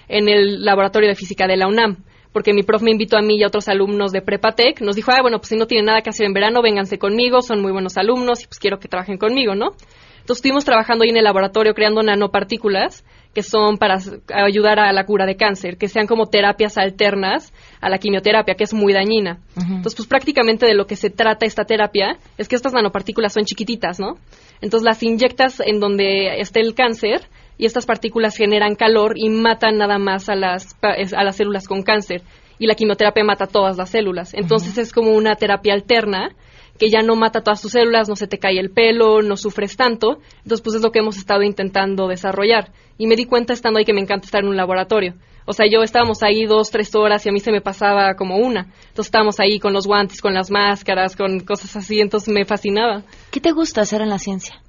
en el laboratorio de física de la UNAM, porque mi prof me invitó a mí y a otros alumnos de Prepatec, nos dijo, ah, bueno, pues si no tienen nada que hacer en verano, vénganse conmigo, son muy buenos alumnos y pues quiero que trabajen conmigo, ¿no? Entonces estuvimos trabajando ahí en el laboratorio creando nanopartículas que son para ayudar a la cura de cáncer, que sean como terapias alternas a la quimioterapia, que es muy dañina. Entonces, pues prácticamente de lo que se trata esta terapia es que estas nanopartículas son chiquititas, ¿no? Entonces las inyectas en donde esté el cáncer y estas partículas generan calor y matan nada más a las, a las células con cáncer. Y la quimioterapia mata todas las células. Entonces es como una terapia alterna que ya no mata todas tus células, no se te cae el pelo, no sufres tanto. Entonces, pues es lo que hemos estado intentando desarrollar. Y me di cuenta estando ahí que me encanta estar en un laboratorio. O sea, yo estábamos ahí dos, tres horas y a mí se me pasaba como una. Entonces estábamos ahí con los guantes, con las máscaras, con cosas así, entonces me fascinaba. ¿Qué te gusta hacer en la ciencia?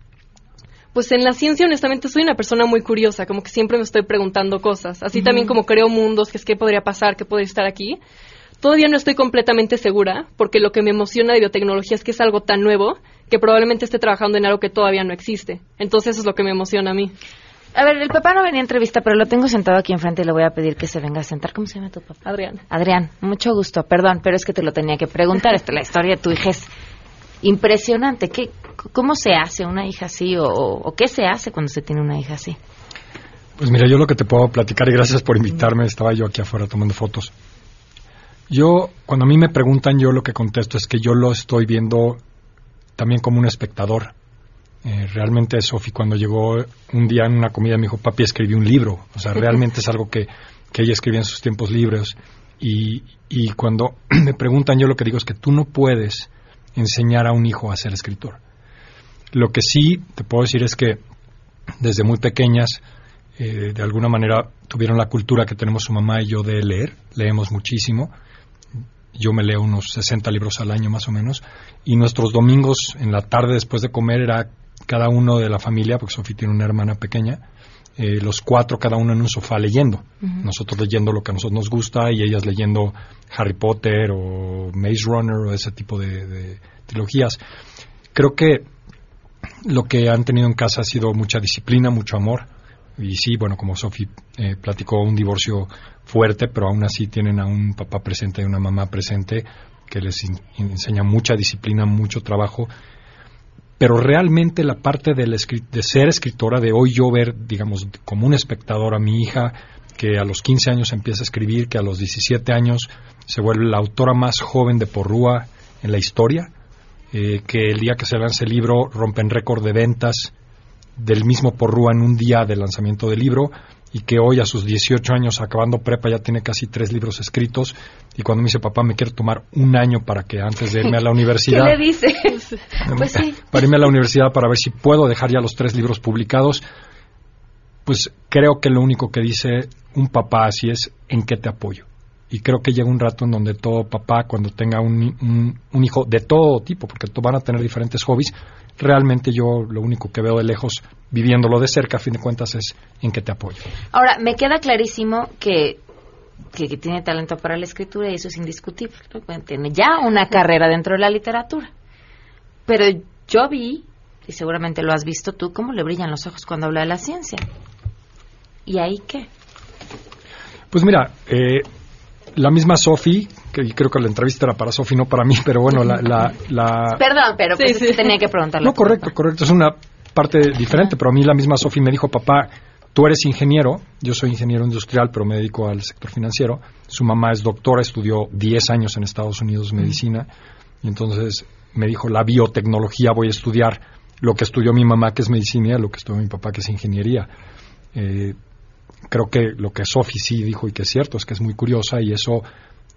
Pues en la ciencia, honestamente, soy una persona muy curiosa, como que siempre me estoy preguntando cosas. Así también como creo mundos, que es qué podría pasar, qué podría estar aquí. Todavía no estoy completamente segura, porque lo que me emociona de biotecnología es que es algo tan nuevo que probablemente esté trabajando en algo que todavía no existe. Entonces eso es lo que me emociona a mí. A ver, el papá no venía a entrevista, pero lo tengo sentado aquí enfrente y le voy a pedir que se venga a sentar. ¿Cómo se llama tu papá? Adrián. Adrián, mucho gusto. Perdón, pero es que te lo tenía que preguntar. Esta, la historia de tu hija es impresionante. ¿Qué, ¿Cómo se hace una hija así o, qué se hace cuando se tiene una hija así? Pues mira, yo lo que te puedo platicar, y gracias por invitarme, estaba yo aquí afuera tomando fotos. Yo, cuando a mí me preguntan, yo lo que contesto es que yo lo estoy viendo también como un espectador. Eh, realmente Sofi cuando llegó un día en una comida me dijo, papi, escribí un libro. O sea, realmente es algo que, que ella escribía en sus tiempos libres. Y, y cuando [clears throat] me preguntan, yo lo que digo es que tú no puedes enseñar a un hijo a ser escritor. Lo que sí te puedo decir es que desde muy pequeñas, eh, de alguna manera, tuvieron la cultura que tenemos su mamá y yo de leer. Leemos muchísimo yo me leo unos 60 libros al año más o menos, y nuestros domingos en la tarde después de comer era cada uno de la familia, porque Sofía tiene una hermana pequeña, eh, los cuatro cada uno en un sofá leyendo. Nosotros leyendo lo que a nosotros nos gusta y ellas leyendo Harry Potter o Maze Runner o ese tipo de, de trilogías. Creo que lo que han tenido en casa ha sido mucha disciplina, mucho amor. Y sí, bueno, como Sofi eh, platicó, un divorcio fuerte, pero aún así tienen a un papá presente y una mamá presente que les enseña mucha disciplina, mucho trabajo. Pero realmente la parte de, de ser escritora, de hoy yo ver, digamos, como un espectador a mi hija, que a los 15 años empieza a escribir, que a los 17 años se vuelve la autora más joven de Porrúa en la historia, eh, que el día que se lance el libro rompen récord de ventas del mismo Porrúa en un día de lanzamiento del libro y que hoy a sus 18 años acabando prepa ya tiene casi tres libros escritos y cuando me dice papá me quiero tomar un año para que antes de irme a la [laughs] universidad ¿Qué le dice? [laughs] pues sí. para irme a la universidad para ver si puedo dejar ya los tres libros publicados pues creo que lo único que dice un papá así es en qué te apoyo y creo que llega un rato en donde todo papá cuando tenga un, un hijo de todo tipo porque van a tener diferentes hobbies realmente yo lo único que veo de lejos, viviéndolo de cerca, a fin de cuentas, es en que te apoyo. Ahora, me queda clarísimo que, que, tiene talento para la escritura y eso es indiscutible. Tiene ya una carrera dentro de la literatura. Pero yo vi, y seguramente lo has visto tú, cómo le brillan los ojos cuando habla de la ciencia. ¿Y ahí qué? Pues mira, eh, la misma Sofi, que creo que la entrevista era para Sofi, no para mí, pero bueno, la... la, Perdón, pero pues tenía que preguntarle. No, correcto, correcto, es una parte diferente, pero a mí la misma Sofi me dijo, papá, tú eres ingeniero, yo soy ingeniero industrial, pero me dedico al sector financiero. Su mamá es doctora, estudió 10 años en Estados Unidos medicina, y entonces me dijo, la biotecnología voy a estudiar lo que estudió mi mamá, que es medicina, y lo que estudió mi papá, que es ingeniería. Eh, creo que lo que Sophie sí dijo y que es cierto es que es muy curiosa y eso,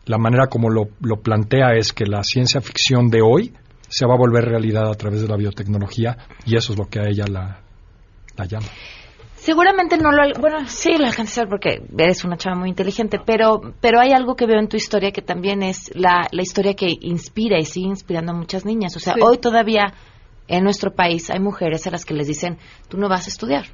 la manera como lo, lo plantea es que la ciencia ficción de hoy se va a volver realidad a través de la biotecnología y eso es lo que a ella la, la llama. Seguramente no lo... Bueno, sí lo alcanzas porque eres una chava muy inteligente, pero, pero hay algo que veo en tu historia que también es la, la historia que inspira y sigue inspirando a muchas niñas. O sea, hoy todavía en nuestro país hay mujeres a las que les dicen, tú no vas a estudiar,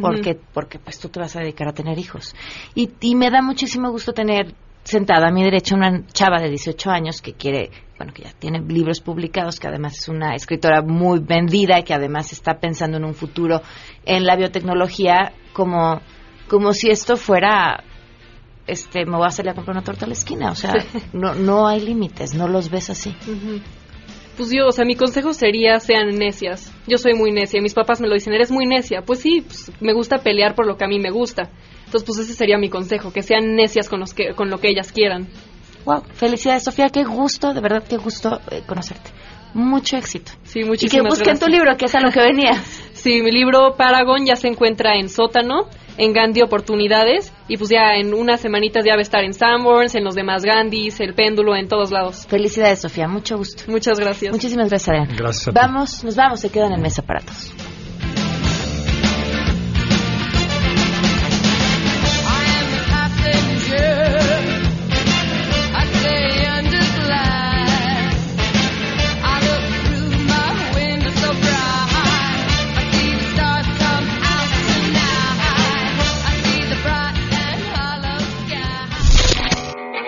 porque, porque pues tú te vas a dedicar a tener hijos. Y, y me da muchísimo gusto tener sentada a mi derecha una chava de 18 años que quiere, bueno, que ya tiene libros publicados, que además es una escritora muy vendida y que además está pensando en un futuro en la biotecnología como, como si esto fuera este me voy a salir a comprar una torta a la esquina, o sea, [laughs] no no hay límites, no los ves así. Pues yo, o sea, mi consejo sería sean necias. Yo soy muy necia, mis papás me lo dicen, eres muy necia. Pues sí, pues, me gusta pelear por lo que a mí me gusta. Entonces, pues ese sería mi consejo, que sean necias con, los que, con lo que ellas quieran. Wow, felicidades Sofía, qué gusto, de verdad qué gusto eh, conocerte. Mucho éxito. Sí, muchísimas Y que busquen tu libro, que es a lo que [laughs] venía. sí, mi libro Paragon ya se encuentra en Sótano en Gandhi Oportunidades y pues ya en unas semanitas ya va a estar en Sanborns, en los demás Gandhis, el péndulo, en todos lados. Felicidades, Sofía, mucho gusto. Muchas gracias. Muchísimas gracias, Adrián. Gracias. Vamos, nos vamos, se quedan en mesa para todos.